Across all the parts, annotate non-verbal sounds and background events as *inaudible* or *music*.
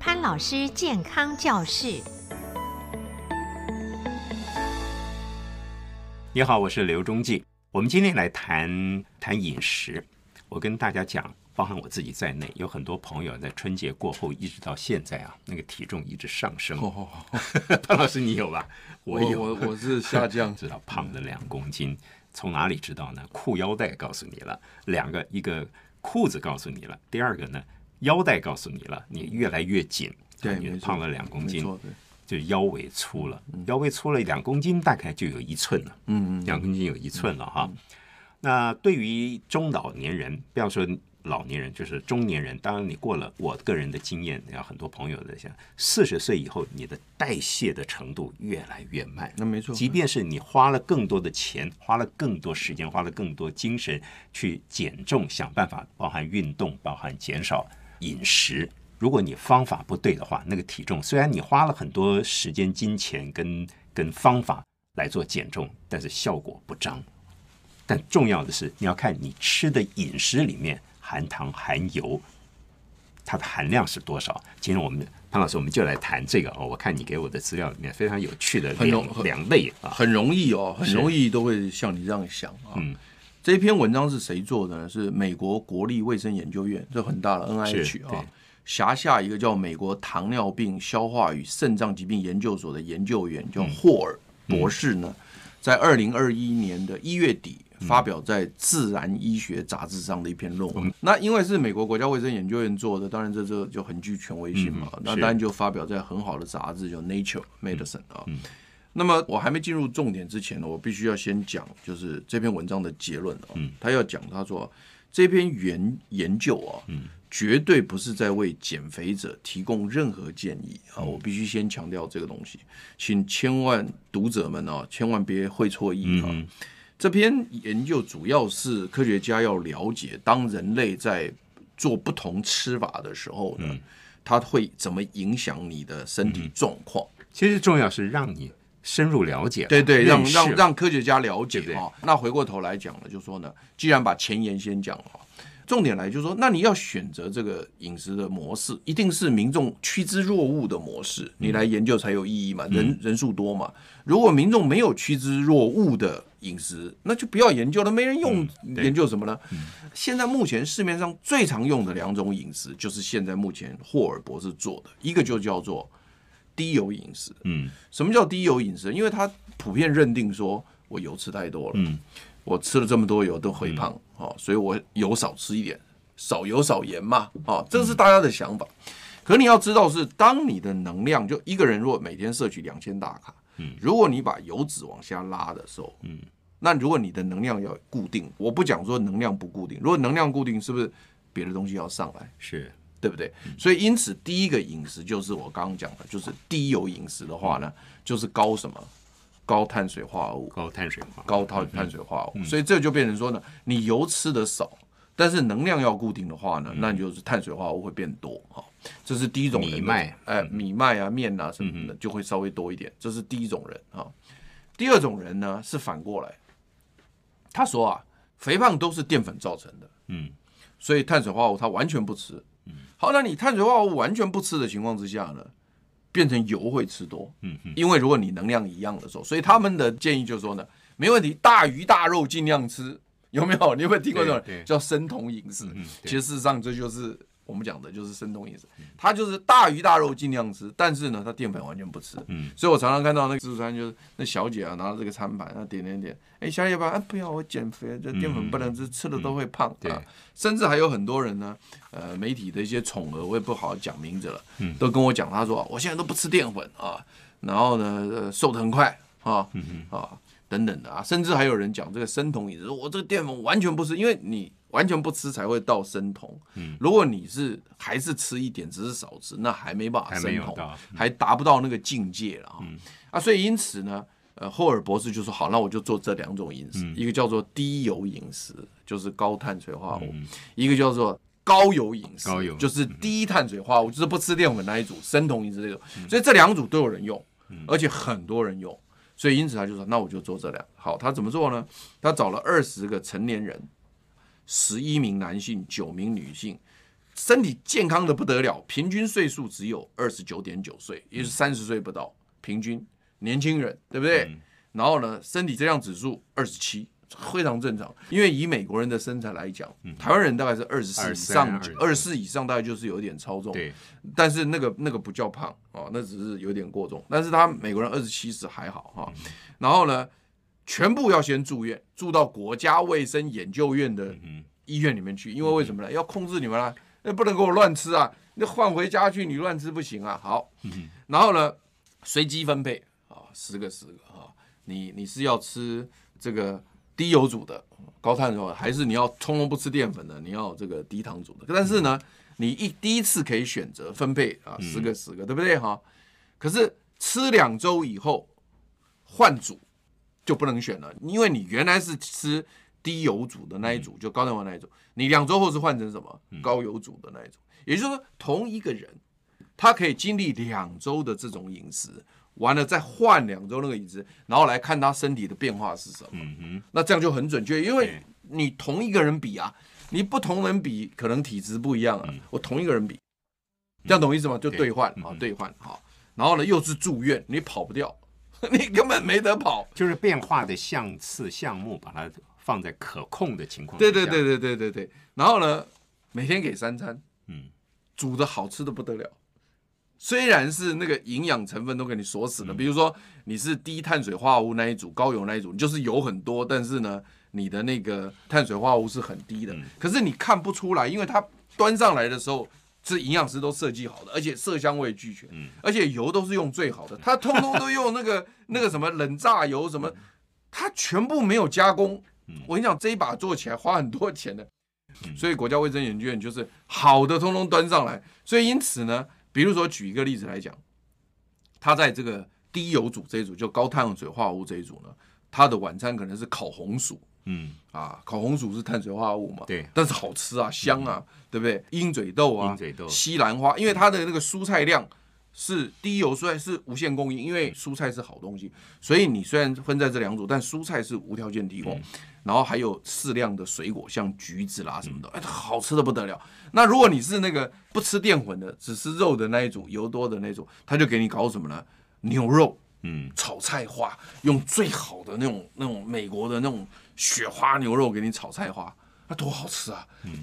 潘老师健康教室。你好，我是刘忠记。我们今天来谈谈饮食。我跟大家讲，包含我自己在内，有很多朋友在春节过后一直到现在啊，那个体重一直上升。哦、*laughs* 潘老师，你有吧？我有，我我，我是下降，*laughs* 知道胖了两公斤。从哪里知道呢？裤腰带告诉你了，两个，一个裤子告诉你了，第二个呢，腰带告诉你了，你越来越紧，对，你胖了两公斤，对，就腰围粗了，腰围粗了两公斤，大概就有一寸了，嗯嗯，两公斤有一寸了哈。那对于中老年人，不要说。老年人就是中年人，当然你过了，我个人的经验，有很多朋友在想，四十岁以后，你的代谢的程度越来越慢。那没错，即便是你花了更多的钱，花了更多时间，花了更多精神去减重，想办法，包含运动，包含减少饮食。如果你方法不对的话，那个体重虽然你花了很多时间、金钱跟跟方法来做减重，但是效果不彰。但重要的是，你要看你吃的饮食里面。含糖含油，它的含量是多少？今天我们潘老师，我们就来谈这个哦。我看你给我的资料里面非常有趣的两两类啊，很容易哦，很容易都会像你这样想啊。嗯，这篇文章是谁做的呢？是美国国立卫生研究院，这很大的 NIH 啊，辖下一个叫美国糖尿病消化与肾脏疾病研究所的研究员叫霍尔博士呢，在二零二一年的一月底。发表在《自然医学杂志》上的一篇论文。嗯、那因为是美国国家卫生研究院做的，当然这这就很具权威性嘛。嗯、那当然就发表在很好的杂志，叫《Nature Medicine》啊。嗯、那么我还没进入重点之前呢，我必须要先讲，就是这篇文章的结论啊。嗯、他要讲，他说这篇研研究啊，嗯、绝对不是在为减肥者提供任何建议啊。我必须先强调这个东西，请千万读者们啊，千万别会错意啊。嗯这篇研究主要是科学家要了解，当人类在做不同吃法的时候呢，嗯、它会怎么影响你的身体状况？其实重要是让你深入了解，对对，让让让科学家了解哈。那回过头来讲了，就说呢，既然把前言先讲了。重点来就是说，那你要选择这个饮食的模式，一定是民众趋之若鹜的模式，你来研究才有意义嘛？人人数多嘛？如果民众没有趋之若鹜的饮食，那就不要研究了，没人用，研究什么呢？*laughs* 现在目前市面上最常用的两种饮食，就是现在目前霍尔博士做的，一个就叫做低油饮食。嗯，什么叫低油饮食？因为他普遍认定说我油吃太多了。嗯。我吃了这么多油都肥胖，哦，所以我油少吃一点，少油少盐嘛，哦，这是大家的想法。可你要知道是，当你的能量就一个人如果每天摄取两千大卡，嗯，如果你把油脂往下拉的时候，嗯，那如果你的能量要固定，我不讲说能量不固定，如果能量固定，是不是别的东西要上来？是对不对？所以因此第一个饮食就是我刚刚讲的，就是低油饮食的话呢，就是高什么？高碳水化合物，高碳水化，高碳碳水化合物，所以这就变成说呢，你油吃的少，但是能量要固定的话呢，那你就是碳水化合物会变多哈。这是第一种人，米麦，哎，米麦啊，面啊什么的就会稍微多一点，这是第一种人哈。第二种人呢是反过来，他说啊，肥胖都是淀粉造成的，嗯，所以碳水化合物他完全不吃，嗯，好，那你碳水化合物完全不吃的情况之下呢？变成油会吃多，嗯，因为如果你能量一样的时候，所以他们的建议就是说呢，没问题，大鱼大肉尽量吃，有没有？你有没有听过这种叫生酮饮食？其实事实上这就是。我们讲的就是生酮饮食，他就是大鱼大肉尽量吃，但是呢，他淀粉完全不吃。嗯，所以我常常看到那个自助餐，就是那小姐啊，拿着这个餐盘，啊点点点，哎，小姐吧，啊不要，我减肥，这淀粉不能吃，吃了都会胖啊。甚至还有很多人呢，呃，媒体的一些宠儿，我也不好讲名字了，都跟我讲，他说我现在都不吃淀粉啊，然后呢，瘦得很快啊，啊等等的啊，甚至还有人讲这个生酮饮食，我这个淀粉完全不吃，因为你。完全不吃才会到生酮。嗯，如果你是还是吃一点，只是少吃，那还没办法生酮，还，还达不到那个境界了啊。嗯、啊，所以因此呢，呃，霍尔博士就说好，那我就做这两种饮食，嗯、一个叫做低油饮食，就是高碳水化合物；嗯、一个叫做高油饮食，高油就是低碳水化合物，就是不吃淀粉那一组，生酮饮食这种。嗯、所以这两组都有人用，而且很多人用。所以因此他就说，那我就做这两。好，他怎么做呢？他找了二十个成年人。十一名男性，九名女性，身体健康的不得了，平均岁数只有二十九点九岁，也就是三十岁不到，平均年轻人，对不对？嗯、然后呢，身体质量指数二十七，非常正常。因为以美国人的身材来讲，嗯、台湾人大概是二十四以上，二十四以上大概就是有点超重。对，但是那个那个不叫胖哦，那只是有点过重。但是他美国人二十七是还好哈。然后呢，全部要先住院，住到国家卫生研究院的医院里面去，因为为什么呢？要控制你们啦。那不能给我乱吃啊！那换回家去，你乱吃不行啊。好，然后呢，随机分配啊，十个十个啊。你你是要吃这个低油煮的高碳的，还是你要通通不吃淀粉的？你要这个低糖煮的？但是呢，你一第一次可以选择分配啊，十个十个，对不对哈？可是吃两周以后换组就不能选了，因为你原来是吃。低油煮的那一组，就高碳水那一组，你两周后是换成什么？高油煮的那一组，也就是说，同一个人，他可以经历两周的这种饮食，完了再换两周那个椅子，然后来看他身体的变化是什么。嗯哼，那这样就很准确，因为你同一个人比啊，你不同人比，可能体质不一样啊。我同一个人比，这样懂意思吗？就兑换啊，兑换好，然后呢又是住院，你跑不掉，*laughs* 你根本没得跑，就是变化的项次项目把它。放在可控的情况，对对对对对对对。然后呢，每天给三餐，嗯，煮的好吃的不得了。虽然是那个营养成分都给你锁死了，嗯、比如说你是低碳水化合物那一组，高油那一组，你就是油很多，但是呢，你的那个碳水化合物是很低的。嗯、可是你看不出来，因为它端上来的时候是营养师都设计好的，而且色香味俱全，嗯、而且油都是用最好的，它通通都用那个 *laughs* 那个什么冷榨油什么，它全部没有加工。我跟你讲，这一把做起来花很多钱的，所以国家卫生研究院就是好的通通端上来。所以因此呢，比如说举一个例子来讲，他在这个低油组这一组，就高碳水化合物这一组呢，他的晚餐可能是烤红薯，嗯啊，烤红薯是碳水化合物嘛，对，但是好吃啊，香啊，对不对？鹰嘴豆啊，鹰嘴豆、西兰花，因为它的那个蔬菜量。是低油蔬菜是无限供应，因为蔬菜是好东西，所以你虽然分在这两组，但蔬菜是无条件提供，嗯、然后还有适量的水果，像橘子啦什么的，哎，好吃的不得了。那如果你是那个不吃淀粉的，只吃肉的那一种，油多的那种，他就给你搞什么呢？牛肉，嗯，炒菜花，用最好的那种那种美国的那种雪花牛肉给你炒菜花，那多好吃啊！嗯。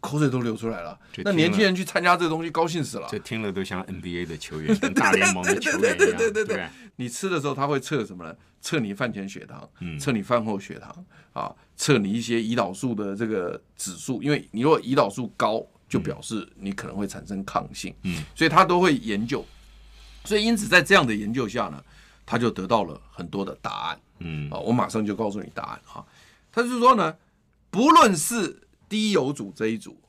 口水都流出来了，那年轻人去参加这个东西，高兴死了。这听了都像 NBA 的球员，*laughs* 跟大联盟的球员一样。对对对对，你吃的时候，他会测什么呢？测你饭前血糖，测你饭后血糖，啊，测你一些胰岛素的这个指数。因为你如果胰岛素高，就表示你可能会产生抗性。嗯，所以他都会研究。所以因此，在这样的研究下呢，他就得到了很多的答案。嗯，啊，我马上就告诉你答案啊。他就是说呢，不论是低油组这一组，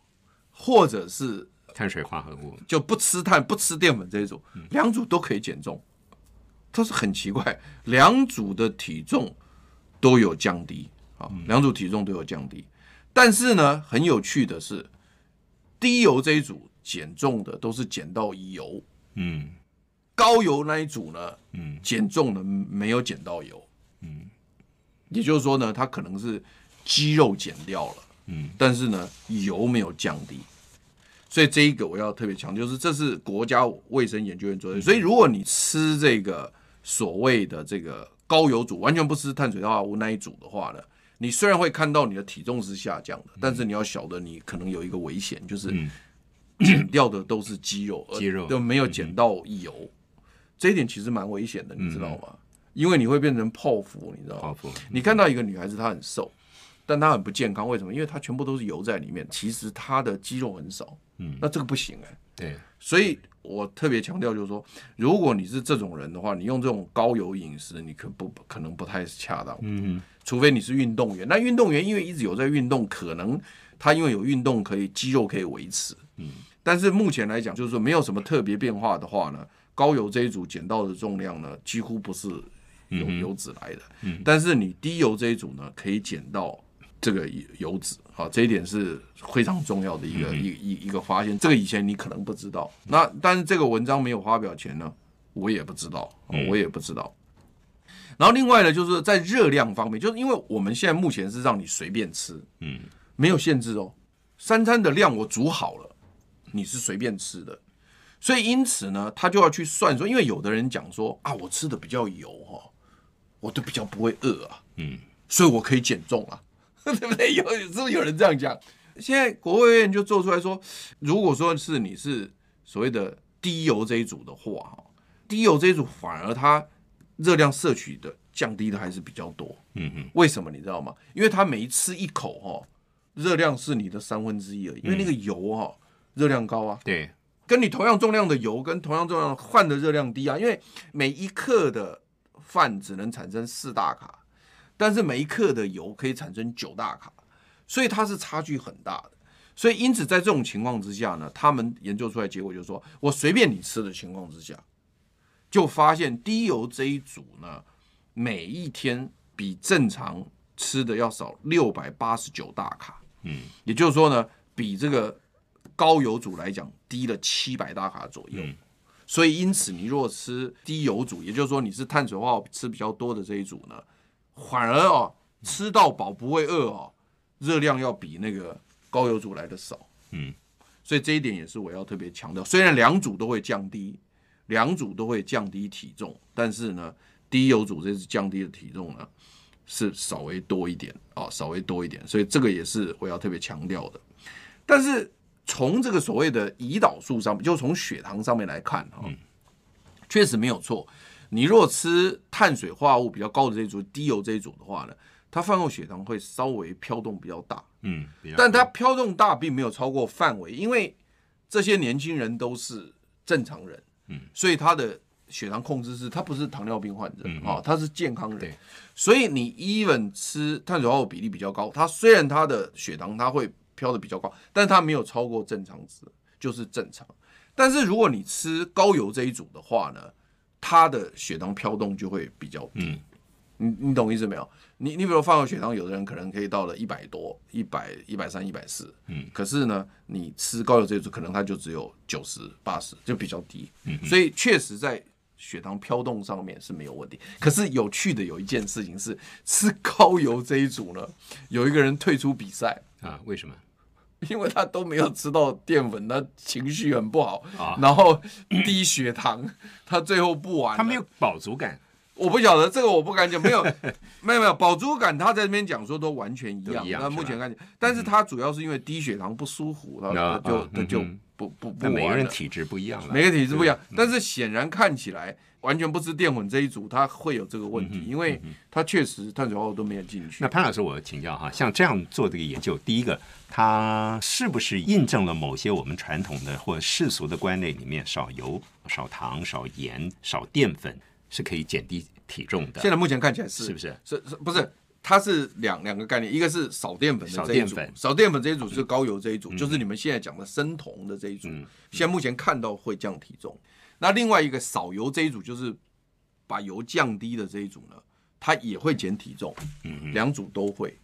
或者是碳水化合物，就不吃碳、不吃淀粉这一组，两组都可以减重。这是很奇怪，两组的体重都有降低啊，两组体重都有降低。但是呢，很有趣的是，低油这一组减重的都是减到油，嗯，高油那一组呢，嗯，减重的没有减到油，嗯，也就是说呢，它可能是肌肉减掉了。嗯，但是呢，油没有降低，所以这一个我要特别强调，就是这是国家卫生研究院做的。所以如果你吃这个所谓的这个高油组，完全不吃碳水化合物那一组的话呢，你虽然会看到你的体重是下降的，但是你要晓得你可能有一个危险，就是减掉的都是肌肉，肌肉都没有减到油，这一点其实蛮危险的，你知道吗？因为你会变成泡芙，你知道吗？泡芙，你看到一个女孩子她很瘦。但它很不健康，为什么？因为它全部都是油在里面，其实它的肌肉很少。嗯，那这个不行哎、欸。对，所以我特别强调，就是说，如果你是这种人的话，你用这种高油饮食，你可不可能不太恰当。嗯，除非你是运动员。那运动员因为一直有在运动，可能他因为有运动可以肌肉可以维持。嗯，但是目前来讲，就是说没有什么特别变化的话呢，高油这一组减到的重量呢，几乎不是由油脂来的。嗯，但是你低油这一组呢，可以减到。这个油脂，啊，这一点是非常重要的一个一一一个发现。这个以前你可能不知道，那但是这个文章没有发表前呢，我也不知道，我也不知道。然后另外呢，就是在热量方面，就是因为我们现在目前是让你随便吃，嗯，没有限制哦，三餐的量我煮好了，你是随便吃的，所以因此呢，他就要去算说，因为有的人讲说啊，我吃的比较油哈，我都比较不会饿啊，嗯，所以我可以减重啊，*laughs* 对不对？有是不是有人这样讲？现在国务院就做出来说，如果说是你是所谓的低油这一组的话，哈，低油这一组反而它热量摄取的降低的还是比较多。嗯哼，为什么你知道吗？因为它每一吃一口，哈，热量是你的三分之一而已。因为那个油，哈，热量高啊。对，跟你同样重量的油跟同样重量的饭的热量低啊。因为每一克的饭只能产生四大卡，但是每一克的油可以产生九大卡。所以它是差距很大的，所以因此在这种情况之下呢，他们研究出来结果就是说，我随便你吃的情况之下，就发现低油这一组呢，每一天比正常吃的要少六百八十九大卡，嗯，也就是说呢，比这个高油组来讲低了七百大卡左右。所以因此你如果吃低油组，也就是说你是碳水化合物吃比较多的这一组呢，反而哦吃到饱不会饿哦。热量要比那个高油组来的少，嗯，所以这一点也是我要特别强调。虽然两组都会降低，两组都会降低体重，但是呢，低油组这次降低的体重呢是稍微多一点啊，稍微多一点，所以这个也是我要特别强调的。但是从这个所谓的胰岛素上面，就从血糖上面来看哈，确实没有错。你如果吃碳水化合物比较高的这一组，低油这一组的话呢，它饭后血糖会稍微飘动比较大，嗯，但它飘动大并没有超过范围，因为这些年轻人都是正常人，嗯，所以他的血糖控制是，他不是糖尿病患者，啊，他是健康人，所以你 even 吃碳水化合物比例比较高，他虽然他的血糖它会飘的比较高，但是它没有超过正常值，就是正常。但是如果你吃高油这一组的话呢，它的血糖飘动就会比较低。你你懂意思没有？你你比如饭后血糖，有的人可能可以到了一百多、一百、一百三、一百四，嗯，可是呢，你吃高油这一组，可能它就只有九十八十，就比较低，嗯，所以确实在血糖飘动上面是没有问题。可是有趣的有一件事情是，吃高油这一组呢，有一个人退出比赛啊？为什么？因为他都没有吃到淀粉，他情绪很不好，啊，然后低血糖，他最后不玩，他没有饱足感。我不晓得这个，我不敢讲，没有，没有，没有饱足感。他在这边讲说都完全一样。那目前看见，但是他主要是因为低血糖不舒服，然后就他就不不不。每个人体质不一样，每个体质不一样。但是显然看起来，完全不吃淀粉这一组，他会有这个问题，因为他确实碳水化合物都没有进去。那潘老师，我请教哈，像这样做这个研究，第一个，它是不是印证了某些我们传统的或世俗的观念里面，少油、少糖、少盐、少淀粉？是可以减低体重的。现在目前看起来是，是不是？是是不是？它是两两个概念，一个是少淀粉的这一组，少淀粉这一组是高油这一组，嗯、就是你们现在讲的生酮的这一组。嗯、现在目前看到会降体重。嗯、那另外一个少油这一组，就是把油降低的这一组呢，它也会减体重。两组都会。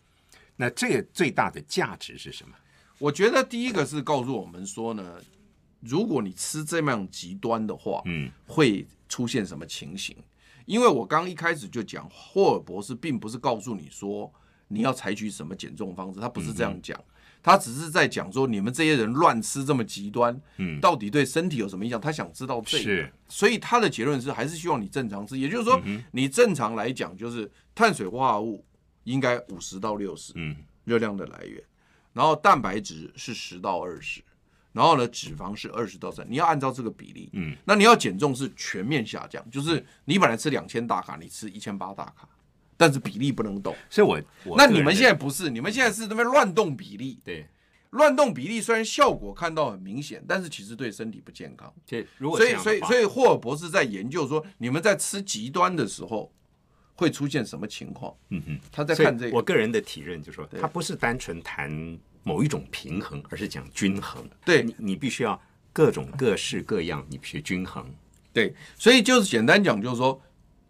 那这个最大的价值是什么？我觉得第一个是告诉我们说呢，如果你吃这么样极端的话，嗯，会。出现什么情形？因为我刚一开始就讲，霍尔博士并不是告诉你说你要采取什么减重方式，他不是这样讲，他只是在讲说你们这些人乱吃这么极端，嗯，到底对身体有什么影响？他想知道这个，是，所以他的结论是还是希望你正常吃，也就是说，你正常来讲就是碳水化合物应该五十到六十，嗯，热量的来源，然后蛋白质是十到二十。然后呢，脂肪是二十到三，你要按照这个比例。嗯，那你要减重是全面下降，就是你本来吃两千大卡，你吃一千八大卡，但是比例不能动。所以我，我那你们现在不是，你们现在是这边乱动比例。对，乱动比例虽然效果看到很明显，但是其实对身体不健康。对，如果所以所以所以霍尔博士在研究说，你们在吃极端的时候会出现什么情况？嗯哼，他在看这个。我个人的体认就是说，他不是单纯谈。某一种平衡，而是讲均衡。对，你你必须要各种各式各样，你必须均衡。对，所以就是简单讲，就是说，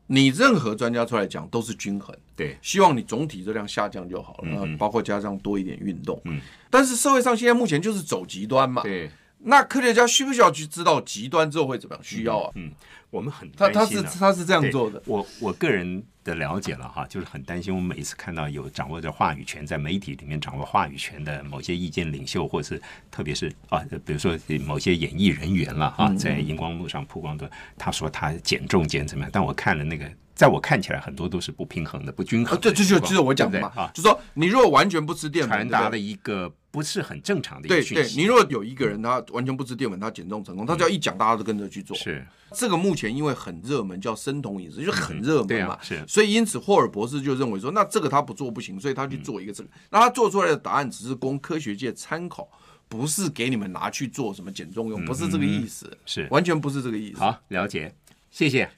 你任何专家出来讲都是均衡。对，希望你总体热量下降就好了，包括加上多一点运动。嗯，但是社会上现在目前就是走极端嘛。对，那科学家需不需要去知道极端之后会怎么样？需要啊。嗯，我们很他他是他是这样做的。我我个人的了解了哈，就是很担心，我们每一次看到有掌握着话语权，在媒体里面掌握话语权的某些意见领袖，或者是特别是啊，比如说某些演艺人员了哈，在荧光幕上曝光的，他说他减重减怎么样？但我看了那个。在我看起来，很多都是不平衡的、不均衡的。这这就就是我讲的嘛，啊，就说你如果完全不吃淀粉，传达了一个不是很正常的一个讯息。对对，你如果有一个人他完全不吃淀粉，他减重成功，他只要一讲，大家都跟着去做。是这个目前因为很热门，叫生酮饮食，就很热门嘛。是，所以因此霍尔博士就认为说，那这个他不做不行，所以他去做一个这个。那他做出来的答案只是供科学界参考，不是给你们拿去做什么减重用，不是这个意思。是，完全不是这个意思。好，了解，谢谢，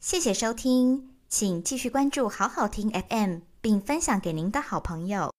谢谢收听。请继续关注好好听 FM，并分享给您的好朋友。